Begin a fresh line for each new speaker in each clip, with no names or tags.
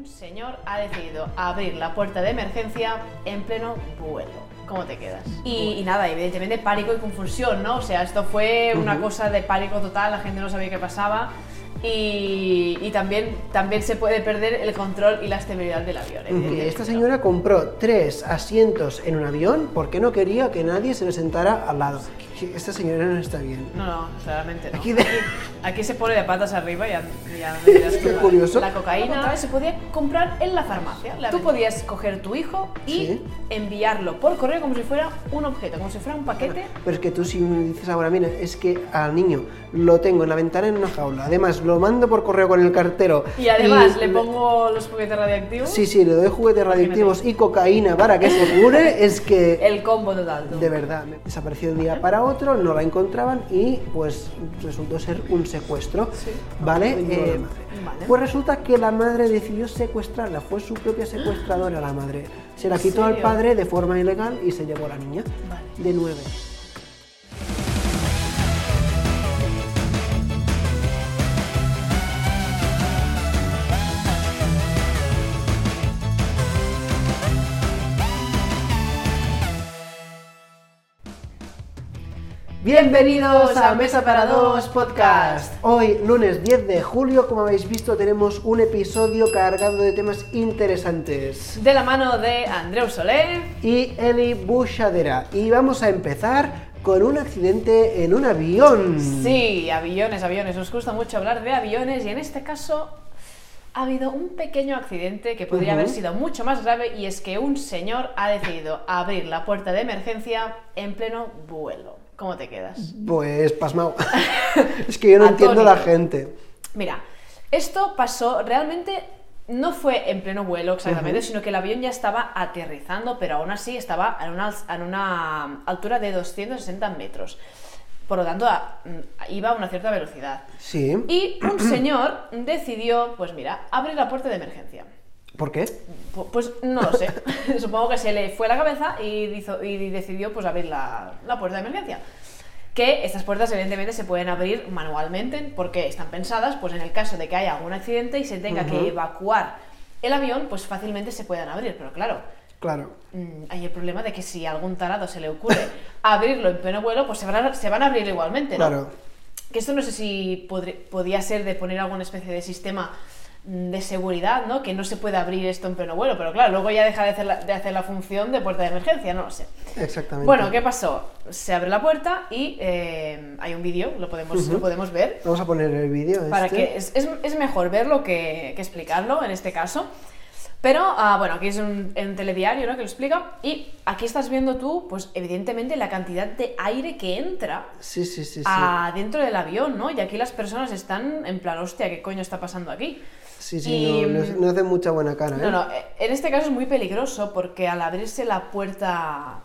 un señor ha decidido abrir la puerta de emergencia en pleno vuelo. ¿Cómo te quedas? Y, y nada, evidentemente pánico y confusión, ¿no? O sea, esto fue una cosa de pánico total, la gente no sabía qué pasaba. Y, y también, también se puede perder el control y la estabilidad del avión. Evidentemente,
Esta
¿no?
señora compró tres asientos en un avión porque no quería que nadie se le sentara al lado. Esta señora no está bien.
No, no, claramente no.
Aquí de-
Aquí se pone de patas arriba y ya, ya me dirás tú.
Qué curioso.
La cocaína se podía comprar en la farmacia. Tú podías coger tu hijo y
Sí.
enviarlo por correo como si fuera un objeto, como si fuera un paquete.
Pero es que tú si me dices ahora, mira, es que al niño lo tengo en la ventana en una jaula, además lo mando por correo con el cartero.
Y además le pongo los juguetes radiactivos.
Sí, sí, le doy juguetes radioactivos y cocaína para que se cure, es que...
El combo total. tú.
De verdad, me desapareció de un día para otro, no la encontraban y pues resultó ser un secuestro. ¿Vale? Eh,
Vale.
Pues resulta que la madre decidió secuestrarla, fue su propia secuestradora la madre. Se la
¿En
quitó al padre de forma ilegal y se llevó a la niña.
Vale.
De nueve. Bienvenidos a Mesa para Dos Podcast. Hoy, lunes 10 de julio, como habéis visto, tenemos un episodio cargado de temas interesantes.
De la mano de Andreu Soler.
Y Eli Bushadera. Y vamos a empezar con un accidente en un avión.
Sí, aviones, aviones. Nos gusta mucho hablar de aviones y en este caso ha habido un pequeño accidente que podría haber sido mucho más grave y es que un señor ha decidido abrir la puerta de emergencia en pleno vuelo. ¿Cómo te quedas?
Pues pasmado. es que yo no entiendo la
Atónito.
gente.
Mira, esto pasó realmente no fue en pleno vuelo exactamente, sino que el avión ya estaba aterrizando, pero aún así estaba en una, en una altura de 260 metros. Por lo tanto, a- mm, iba a una cierta velocidad.
Sí.
Y un señor decidió, pues mira, abrir la puerta de emergencia.
¿Por qué?
Pu- Pues no lo sé. Supongo que se le fue la cabeza y, hizo- y decidió pues abrir la, la puerta de emergencia. Que estas puertas evidentemente se pueden abrir manualmente porque están pensadas pues en el caso de que haya algún accidente y se tenga que evacuar el avión, pues fácilmente se puedan abrir. Pero claro,
Claro.
mm, hay el problema de que si a algún tarado se le ocurre abrirlo en pleno vuelo, pues se van a, se van a abrir igualmente, ¿no?
Claro.
Que esto no sé si podía ser de poner alguna especie de sistema de seguridad, ¿no? Que no se puede abrir esto en pleno vuelo, pero claro, luego ya deja de hacer la, de hacer la función de puerta de emergencia, no lo sé.
Exactamente.
Bueno, ¿qué pasó? Se abre la puerta y eh, hay un vídeo, lo podemos, lo podemos ver,
Vamos a poner el vídeo.
para
este.
que es, es- es mejor verlo que, que explicarlo en este caso. Pero, ah, bueno, aquí es un, telediario ¿no? que lo explica. Y aquí estás viendo tú, pues evidentemente, la cantidad de aire que entra
Sí, sí, sí. sí.
a- dentro del avión, ¿no? Y aquí las personas están en plan, hostia, ¿qué coño está pasando aquí?
Sí, sí,
y,
no, no,
mm,
no hace mucha buena cara, ¿eh?
No, no, eh, en este caso es muy peligroso porque al abrirse la puerta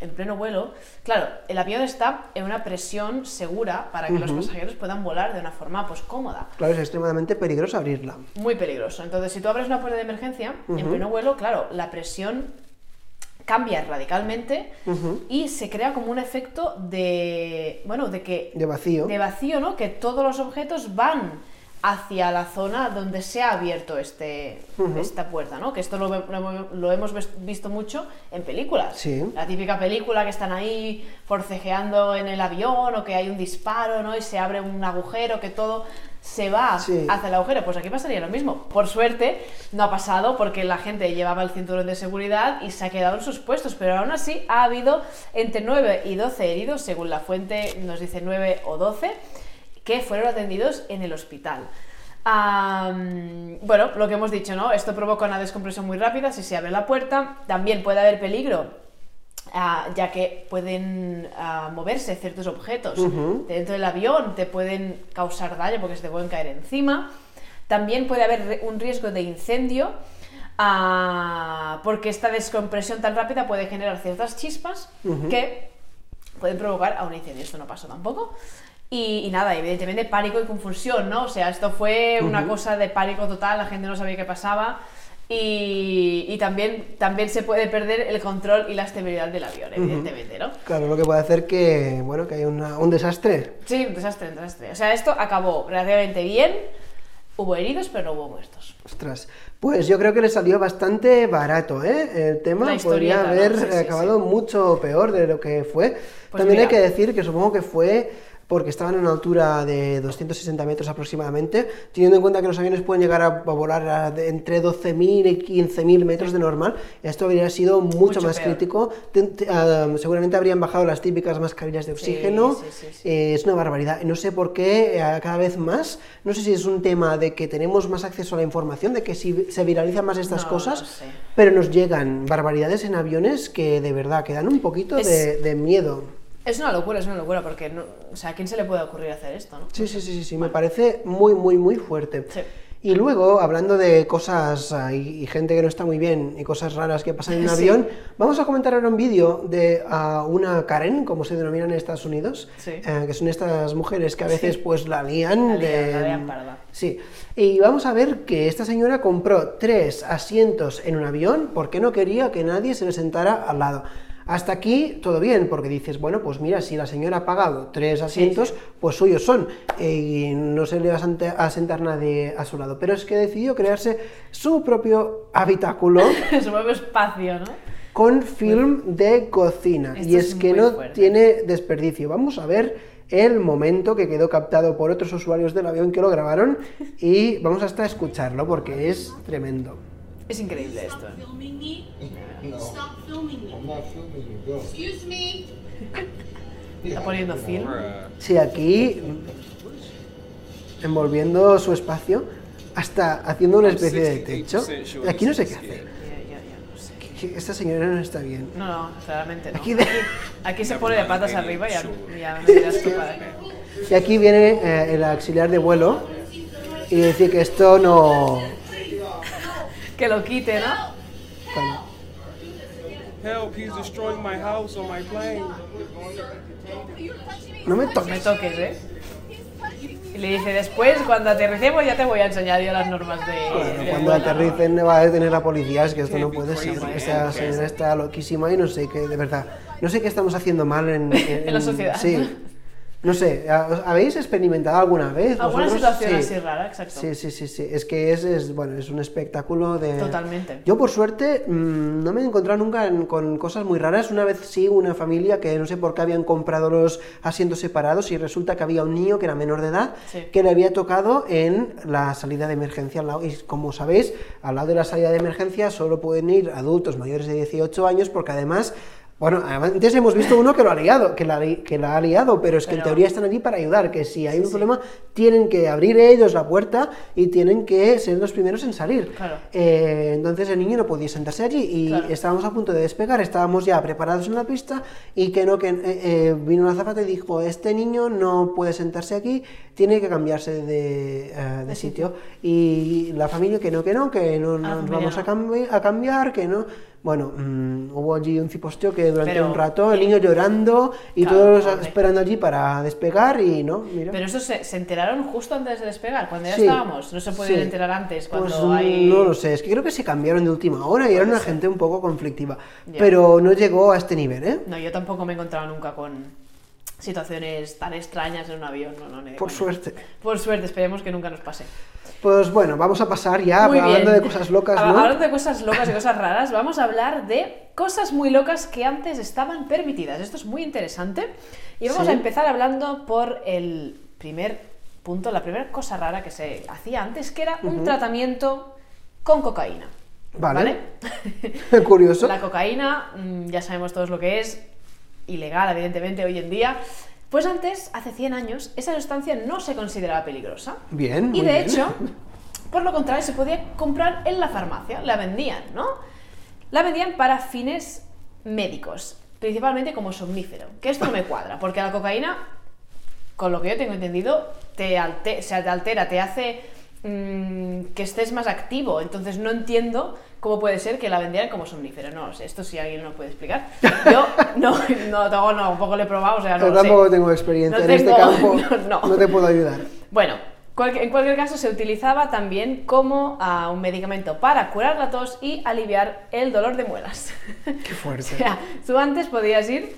en pleno vuelo, claro, el avión está en una presión segura para que los pasajeros puedan volar de una forma pues cómoda.
Claro, es extremadamente peligroso abrirla.
Muy peligroso. Entonces, si tú abres una puerta de emergencia en pleno vuelo, claro, la presión cambia radicalmente y se crea como un efecto de, bueno, de que
De vacío.
de vacío, ¿no? Que todos los objetos van hacia la zona donde se ha abierto este, esta puerta, ¿no? Que esto lo, ve- lo- lo hemos visto mucho en películas.
Sí.
La típica película que están ahí forcejeando en el avión o que hay un disparo, ¿no? Y se abre un agujero, que todo se va
Sí.
hacia el agujero. Pues aquí pasaría lo mismo. Por suerte, no ha pasado porque la gente llevaba el cinturón de seguridad y se ha quedado en sus puestos. Pero aún así ha habido entre 9 y 12 heridos, según la fuente nos dice 9 o 12, que fueron atendidos en el hospital. Bueno, lo que hemos dicho, ¿no? Esto provoca una descompresión muy rápida si se abre la puerta. También puede haber peligro ah, ya que pueden ah, moverse ciertos objetos dentro del avión, te pueden causar daño porque se te pueden caer encima. También puede haber un riesgo de incendio ah, porque esta descompresión tan rápida puede generar ciertas chispas que pueden provocar a un incendio. Esto no pasó tampoco. Y, y nada, evidentemente pánico y confusión, ¿no? O sea, esto fue una
Ujú.
cosa de pánico total, la gente no sabía qué pasaba. Y, y también, también se puede perder el control y la estabilidad del avión, evidentemente, ¿no?
Claro, lo que puede hacer que, bueno, que haya una- un desastre.
Sí, un desastre, un desastre. O sea, esto acabó relativamente bien. Hubo heridos, pero no hubo muertos.
Ostras, pues yo creo que le salió bastante barato, ¿eh? El tema podría
¿no?
haber
Sí, sí,
acabado mucho peor de lo que fue.
Pues
También hay
mira.
que decir que supongo que fue porque estaban a una altura de 260 metros aproximadamente, teniendo en cuenta que los aviones pueden llegar a, volar a entre 12.000 y 15.000 metros de normal, esto habría sido mucho,
Mucho
más
peor.
crítico. Te- te- ah, seguramente habrían bajado las típicas mascarillas de oxígeno.
sí, sí, sí.
Eh, es una barbaridad. No sé por qué eh, cada vez más, no sé si es un tema de que tenemos más acceso a la información, de que si se viralizan más estas
No,
cosas,
no sé.
pero nos llegan barbaridades en aviones que de verdad que dan un poquito
Es-
de, de miedo.
Es una locura, es una locura, porque, no, o sea, ¿a quién se le puede ocurrir hacer esto, no?
Sí, sí, sí, sí, sí, me parece muy, muy, muy fuerte.
Sí.
Y luego, hablando de cosas y, y gente que no está muy bien y cosas raras que pasan en un
Sí.
avión, vamos a comentar ahora un vídeo de una Karen, como se denominan en Estados Unidos,
Sí.
eh, que son estas mujeres que a veces pues la lían.
La
de-
la lían parda.
Sí, y vamos a ver que esta señora compró tres asientos en un avión porque no quería que nadie se le sentara al lado. Hasta aquí todo bien, porque dices, bueno, pues mira, si la señora ha pagado tres asientos, pues suyos son, eh, y no se le va a sentar nadie a su lado. Pero es que decidió crearse su propio habitáculo
Su propio espacio, ¿no?
con film de cocina. Y
es
es que no
fuerte.
tiene desperdicio. Vamos a ver el momento que quedó captado por otros usuarios del avión que lo grabaron y vamos hasta escucharlo porque es tremendo.
Es increíble esto.
filming me? Stop filming me.
I'm not filming you, go.
Excuse me.
Está poniendo film.
Sí, aquí envolviendo su espacio hasta haciendo una especie de techo. Y aquí no sé qué hace. Esta señora no está bien.
No, no, claramente no.
Aquí de-
Aquí se pone de patas arriba y ya, ya me dirás tú para qué.
Y aquí viene eh, el auxiliar de vuelo y decir que esto no...
Que lo quite, ¿no?
Help, he's destroying my house on my plane.
No me
Me
toques.
toques, ¿eh? Y le dice, después, cuando aterricemos, ya te voy a enseñar yo las normas de...
Bueno,
del
cuando
¿no?
aterricen va a detener la policía, es que esto no puede ser. Esta señora está loquísima y no sé qué, de verdad, no sé qué estamos haciendo mal en,
En la sociedad.
Sí. No sé, ¿ha- ¿habéis experimentado alguna vez?
Alguna situación
Sí.
así rara, exacto.
Sí, sí, sí, sí. Es que es, es, bueno, es un espectáculo de...
Totalmente.
Yo, por suerte, mm, no me he encontrado nunca en- con cosas muy raras. Una vez sí, una familia que no sé por qué habían comprado los asientos separados y resulta que había un niño que era menor de edad
Sí.
que le había tocado en la salida de emergencia. al lado. Y como sabéis, al lado de la salida de emergencia solo pueden ir adultos mayores de 18 años porque además... Bueno, antes hemos visto uno que lo ha liado, que la, que la ha liado, pero es que en
Pero-
teoría están allí para ayudar, que si hay un problema tienen que abrir ellos la puerta y tienen que ser los primeros en salir.
Claro.
Eh, entonces el niño no podía sentarse allí y
Claro.
estábamos a punto de despegar, estábamos ya preparados en la pista y que no, que eh, eh, vino la zapata y dijo, este niño no puede sentarse aquí, tiene que cambiarse de, eh, de sitio. Y la familia que no, que no, que no
Ah,
nos vamos a, cambi- a cambiar, que no. Bueno, mm, hubo allí un ciposteo que durante
Pero-
un rato el niño llorando y
Claro,
todos esperando allí para despegar y no, mira.
Pero eso se, se enteraron justo antes de despegar, cuando ya
Sí,
estábamos. No se podían
sí.
enterar antes, cuando
Pues,
hay...
No lo sé, es que creo que se cambiaron de última hora y era una
ser.
gente un poco conflictiva.
Ya.
Pero no llegó a este nivel, ¿eh?
No, yo tampoco me he encontrado nunca con situaciones tan extrañas en un avión. No, no,
Por suerte.
Por suerte, esperemos que nunca nos pase.
Pues bueno, vamos a pasar ya
Muy
hablando
bien.
de cosas locas.
Hablando de cosas locas y cosas raras, vamos a hablar de cosas muy locas que antes estaban permitidas. Esto es muy interesante. Y vamos
Sí.
a empezar hablando por el primer punto, la primera cosa rara que se hacía antes, que era un tratamiento con cocaína.
Vale. Curioso.
La cocaína, mm, ya sabemos todos lo que es, ilegal, evidentemente, hoy en día. Pues antes, hace 100 años, esa sustancia no se consideraba peligrosa.
Bien,
Y
muy
de
bien.
hecho, por lo contrario, se podía comprar en la farmacia, la vendían, ¿no? La vendían para fines médicos, principalmente como somnífero, que esto no me cuadra, porque la cocaína, con lo que yo tengo entendido, te, o sea, te altera, te hace mm, que estés más activo, entonces no entiendo cómo puede ser que la vendieran como somnífero, no lo sé, esto si alguien me lo puede explicar. Yo no, no, tampoco, no, un poco lo he probado, o sea, no
Yo
lo sé.
tampoco tengo experiencia
No
en este campo.
no,
No, te puedo ayudar.
Bueno, en cualquier caso se utilizaba también como ah, un medicamento para curar la tos y aliviar el dolor de muelas.
Qué fuerte.
o sea, tú antes podías ir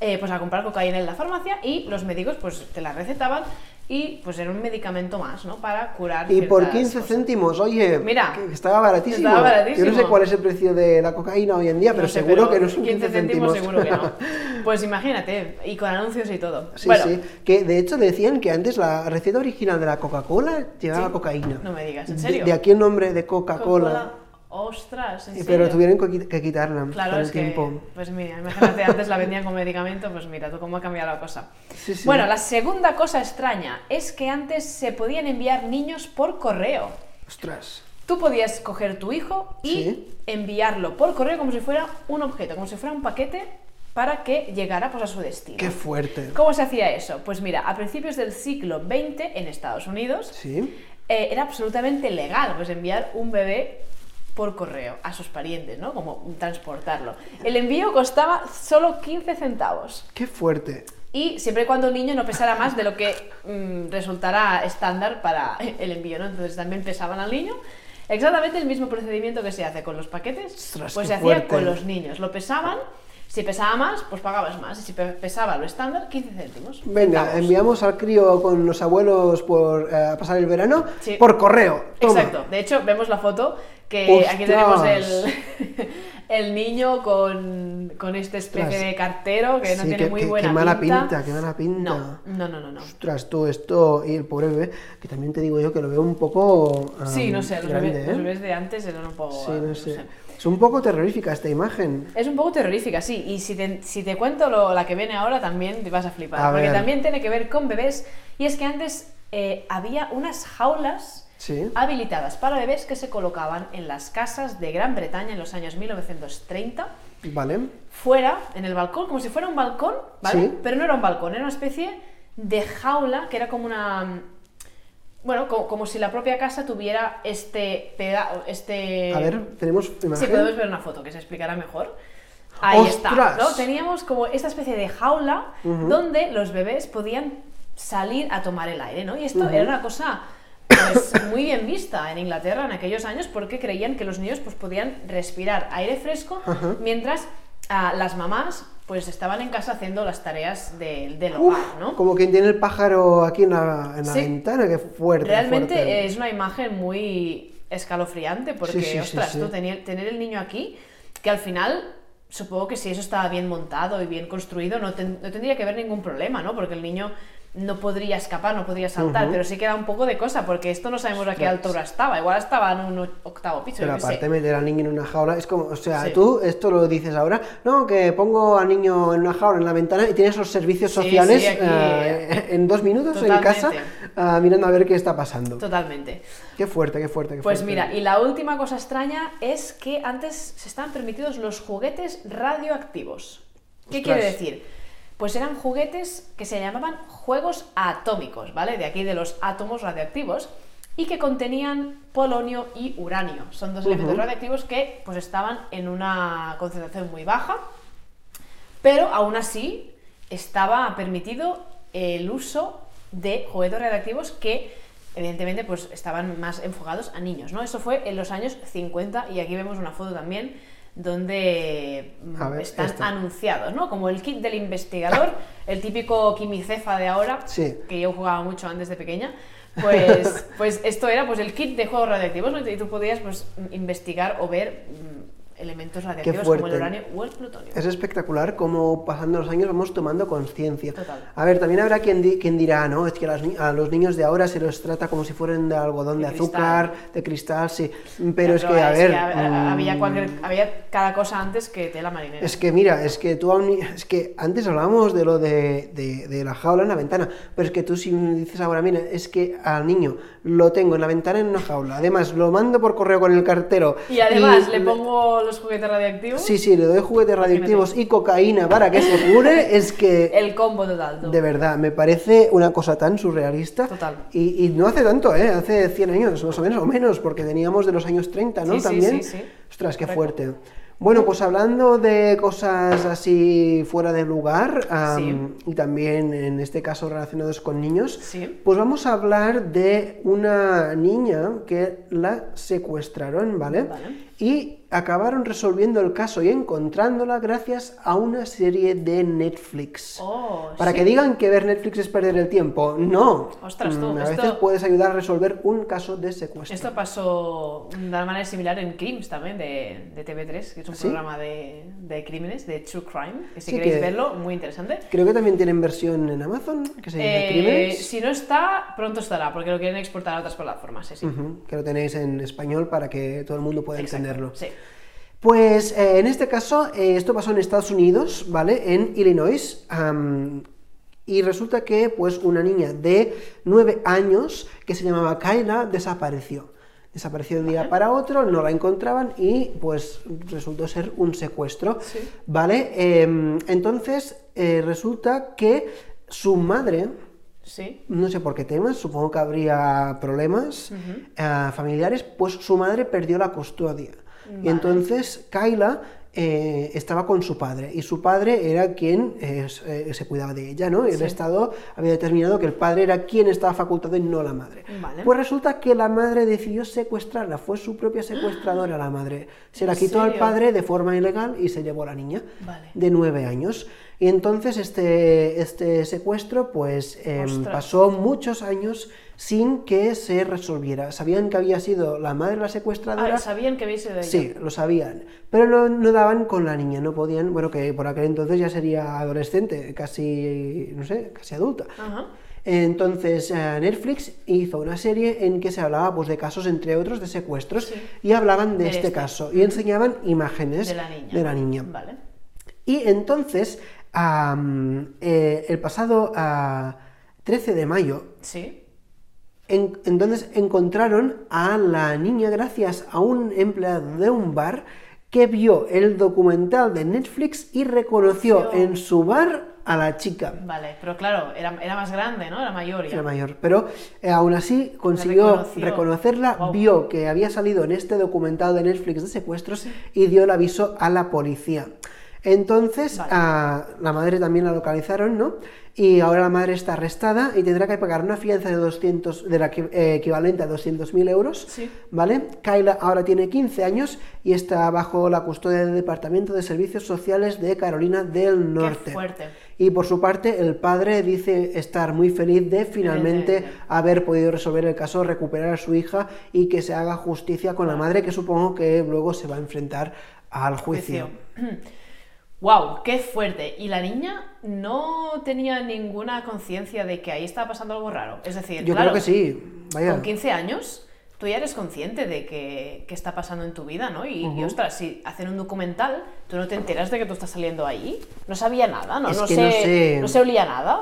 eh, pues a comprar cocaína en la farmacia y los médicos pues te la recetaban y pues era un medicamento más, ¿no? Para curar
Y por
ciertas
15
cosas.
céntimos, oye,
Mira,
que estaba baratísimo.
estaba baratísimo.
Yo no sé cuál es el precio de la cocaína hoy en día, pero
No sé,
seguro
pero
que no son 15 céntimos.
seguro que no. Pues imagínate, y con anuncios y todo.
Sí,
bueno,
sí. Que de hecho decían que antes la receta original de la Coca-Cola llevaba
Sí.
cocaína.
No me digas, ¿en serio?
De, aquí el nombre de Coca-Cola.
Coca-Cola, Ostras, ¿en
Pero
serio?
tuvieron que qui- que quitarla
Claro,
con
es
el
que,
tiempo.
pues mira, imagínate, antes la vendían con medicamento, pues mira tú cómo ha cambiado la cosa.
Sí, sí.
Bueno, la segunda cosa extraña es que antes se podían enviar niños por correo.
Ostras.
Tú podías coger tu hijo y
Sí.
enviarlo por correo como si fuera un objeto, como si fuera un paquete para que llegara pues, a su destino.
Qué fuerte.
¿Cómo se hacía eso? Pues mira, a principios del siglo XX en Estados Unidos
Sí.
eh, era absolutamente legal pues enviar un bebé por correo a sus parientes, ¿no? Como transportarlo. El envío costaba solo 15 centavos.
Qué fuerte.
Y siempre y cuando el niño no pesara más de lo que mm, resultará estándar para el envío, ¿no? Entonces también pesaban al niño. Exactamente el mismo procedimiento que se hace con los paquetes, pues se hacía con los niños. Lo pesaban, si pesaba más, pues pagabas más. Y si pe- pesaba lo estándar, 15 céntimos.
Venga, enviamos al crío con los abuelos por eh, pasar el verano
Sí.
por correo. Toma.
Exacto. De hecho, vemos la foto que aquí tenemos el,
¡Ostras!
el niño con, con esta especie
Ostras.
de cartero que no
Sí,
tiene muy
qué-
buena
qué mala
pinta.
pinta, qué mala pinta.
No, no, no, no.
Ostras, tú esto y el pobre bebé, que también te digo yo que lo veo un poco.
Sí,
am,
no sé, los,
grande,
bebés,
¿eh?
los bebés de antes eran un poco...
Sí, no
no
sé.
sé.
Es un poco terrorífica esta imagen.
Es un poco terrorífica, sí. Y si te, si te cuento lo- la que viene ahora, también te vas a flipar.
A
porque
ver.
también tiene que ver con bebés. Y es que antes eh, había unas jaulas
Sí.
habilitadas para bebés que se colocaban en las casas de Gran Bretaña en los años 1930.
Vale.
Fuera, en el balcón, como si fuera un balcón, ¿vale?
Sí.
Pero no era un balcón, era una especie de jaula que era como una. Bueno, co- como, si la propia casa tuviera este peda este
A ver, tenemos imagen.
Sí, podemos ver una foto que se explicará mejor. Ahí está. ¿no? Teníamos como esta especie de jaula donde los bebés podían salir a tomar el aire, ¿no? Y esto era una cosa pues, muy bien vista en Inglaterra en aquellos años porque creían que los niños pues, podían respirar aire fresco mientras ah, las mamás pues estaban en casa haciendo las tareas de- del
Uf,
hogar, ¿no?
Como quien tiene el pájaro aquí en la, en la
Sí.
ventana, qué fuerte.
Realmente
fuerte.
es una imagen muy escalofriante porque,
Sí, sí,
ostras, tú tener, tener el niño aquí, que al final supongo que si eso estaba bien montado y bien construido, no, ten- no tendría que haber ningún problema, ¿no? Porque el niño no podría escapar, no podría saltar, pero sí que da un poco de cosa, porque esto no sabemos a qué altura estaba, igual estaba en un octavo piso,
Pero
sé.
aparte meter al niño en una jaula, es como, o sea,
Sí.
tú esto lo dices ahora, no, que pongo al niño en una jaula en la ventana y tienes los servicios
Sí,
sociales
sí, aquí,
eh, en dos minutos en casa ah, mirando a ver qué está pasando.
Totalmente.
Qué fuerte, qué fuerte, qué
Pues
fuerte.
mira, y la última cosa extraña es que antes se estaban permitidos los juguetes radioactivos. ¿Qué
Ostras.
quiere decir? Pues eran juguetes que se llamaban juegos atómicos, ¿vale? De aquí de los átomos radioactivos y que contenían polonio y uranio. Son dos elementos radioactivos que pues estaban en una concentración muy baja, pero aún así estaba permitido el uso de juguetes radioactivos que evidentemente pues estaban más enfocados a niños, ¿no? Eso fue en los años 50 y aquí vemos una foto también donde mm,
ver,
están anunciados, ¿no? Como el kit del investigador, el típico quimicefa de ahora,
Sí.
que yo jugaba mucho antes de pequeña, pues, pues esto era pues el kit de juegos radioactivos, ¿no? Y tú podías pues investigar o ver mm, elementos radioactivos como el uranio o el plutonio.
Es espectacular cómo pasando los años vamos tomando conciencia.
Total.
A ver, también habrá quien, di- quien dirá, no, es que a, las ni- a los niños de ahora se los trata como si fueran de algodón de,
De
azúcar, de cristal, sí. Pero es que, a ver...
ha- había,
mm,
cualquier- había cada cosa antes que tela marinera.
Es que mira, es que tú es que antes hablábamos de lo de, de- de la jaula en la ventana, pero es que tú si dices ahora, mira, es que al niño lo tengo en la ventana en una jaula, además lo mando por correo con el cartero.
y además
y
le pongo los juguetes radioactivos,
Sí, sí, le doy juguetes radioactivos y cocaína para que se cure, es que
el combo total. tú.
de verdad me parece una cosa tan surrealista.
Total.
Y, y no hace tanto, ¿eh? Hace 100 años más o menos, o menos, porque teníamos de los años 30, ¿no?
Sí,
También.
sí, sí.
Ostras, qué
Correcto.
fuerte. Bueno, pues hablando de cosas así fuera de lugar y también en este caso relacionados con niños,
Sí.
pues vamos a hablar de una niña que la secuestraron, ¿vale?
Vale.
Y acabaron resolviendo el caso y encontrándola gracias a una serie de Netflix.
Oh,
Para
sí.
que digan que ver Netflix es perder el tiempo, no.
Ostras, tú,
Mm, a
esto-
veces puedes ayudar a resolver un caso de secuestro.
Esto pasó de una manera similar en Crimes también, de, de TV3, que es un
¿Sí?
programa de, de crímenes, de True Crime, que si
Sí,
queréis
que-
verlo, muy interesante.
Creo que también tienen versión en Amazon, que se llama
Eh,
Crímenes.
si no está, pronto estará, porque lo quieren exportar a otras plataformas, sí, sí.
Ujú, que lo tenéis en español para que todo el mundo pueda
Exacto,
entenderlo.
Sí.
Pues eh, en este caso, eh, esto pasó en Estados Unidos, ¿vale? En Illinois. y resulta que, pues, una niña de 9 años que se llamaba Kyla desapareció. Desapareció de un día para otro, no la encontraban y, pues, resultó ser un secuestro,
Sí.
¿vale? Em, entonces, eh, resulta que su madre,
Sí.
no sé por qué temas, supongo que habría problemas eh, familiares, pues su madre perdió la custodia. Y entonces Kyla eh, estaba con su padre y su padre era quien eh, se- cuidaba de ella, ¿no? El
Sí.
Estado había determinado que el padre era quien estaba facultado y no la madre.
Vale.
Pues resulta que la madre decidió secuestrarla, fue su propia secuestradora la madre. Se la
¿En
quitó al padre de forma ilegal y se llevó a la niña
Vale.
de nueve años. Y entonces este, este secuestro pues em, pasó muchos años sin que se resolviera. Sabían que había sido la madre la secuestradora.
Ah, ¿sabían que habéis sido ella?
Sí, lo sabían, pero no, no daban con la niña, no podían, bueno, que por aquel entonces ya sería adolescente, casi, no sé, casi adulta.
Ajá.
Entonces eh, Netflix hizo una serie en que se hablaba pues, de casos, entre otros, de secuestros,
Sí.
y hablaban de,
De
este,
este.
caso, y enseñaban imágenes
De la niña.
de la niña.
Vale.
Y entonces, eh, el pasado ah, 13 de mayo,
Sí.
en- entonces encontraron a la niña gracias a un empleado de un bar que vio el documental de Netflix y reconoció
Conoció.
en su bar a la chica.
Vale, pero claro, era, era más grande, ¿no? Era mayor ya.
Era mayor, pero eh, aún así consiguió reconocerla, vio que había salido en este documental de Netflix de secuestros y dio el aviso a la policía. Entonces,
Vale.
a la madre también la localizaron, ¿no? Y ahora la madre está arrestada y tendrá que pagar una fianza de 200, de la que- eh, equivalente a 200.000 euros,
Sí.
¿vale? Kyla ahora tiene 15 años y está bajo la custodia del Departamento de Servicios Sociales de Carolina del Norte.
fuerte.
Y por su parte, el padre dice estar muy feliz de finalmente haber podido resolver el caso, recuperar a su hija y que se haga justicia con la madre, que supongo que luego se va a enfrentar al juicio.
Wow, qué fuerte. Y la niña no tenía ninguna conciencia de que ahí estaba pasando algo raro. Es decir,
Yo
claro,
creo que sí. Vaya.
con 15 años tú ya eres consciente de que, que está pasando en tu vida, ¿no? Y, y, ostras, si hacen un documental, tú no te enteras de que tú estás saliendo ahí. No sabía nada, ¿no?
Es
no,
que
se,
no sé.
no se olía nada.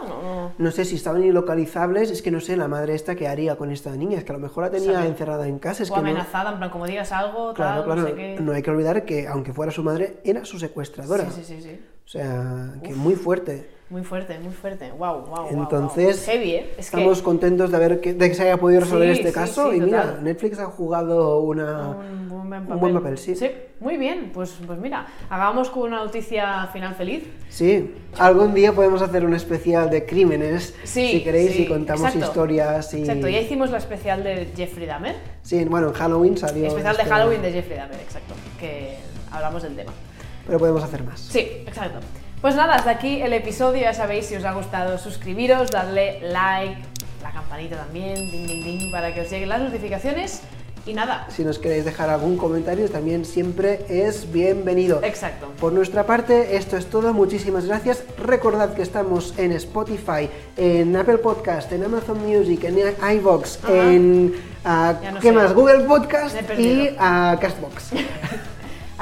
No,
sé si estaban ilocalizables, es que no sé la madre esta qué haría con esta niña, es que a lo mejor la tenía
Sabe.
encerrada en casa, es
o
que
amenazada, en plan, como digas algo,
claro,
tal,
claro,
no sé qué.
no hay que olvidar que aunque fuera su madre, era su secuestradora.
Sí, sí, sí, sí.
O sea, que muy fuerte.
Muy fuerte, muy fuerte. Wow, wow.
Entonces,
Heavy, ¿eh? Es que-
estamos contentos de, ver que, de que se haya podido resolver
Sí,
este
sí,
caso.
sí,
y mira,
total.
Netflix ha jugado una,
Un, un buen
un
papel.
buen papel, sí.
Sí, muy bien. Pues, pues mira, hagamos con una noticia final feliz.
Sí, algún día podemos hacer un especial de crímenes, si queréis, y contamos
exacto.
historias. Y...
Exacto, ya hicimos la especial de Jeffrey Dahmer.
Sí, bueno, en Halloween salió.
especial de
este-
Halloween de Jeffrey Dahmer, exacto. Que hablamos del tema.
Pero podemos hacer más.
Sí, exacto. Pues nada, hasta aquí el episodio. Ya sabéis, si os ha gustado, suscribiros, darle like, la campanita también, ding, ding, ding, para que os lleguen las notificaciones. Y nada,
Si nos queréis dejar algún comentario, también siempre es bienvenido.
exacto.
Por nuestra parte, esto es todo. Muchísimas gracias. Recordad que estamos en Spotify, en Apple Podcast, en Amazon Music, en iVoox, en ah,
no
¿qué
sé.
más? Google Podcast y a Castbox.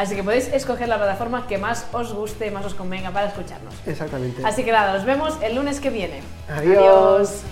Así que podéis escoger la plataforma que más os guste, más os convenga para escucharnos.
Exactamente.
Así que nada, nos vemos el lunes que viene.
Adiós.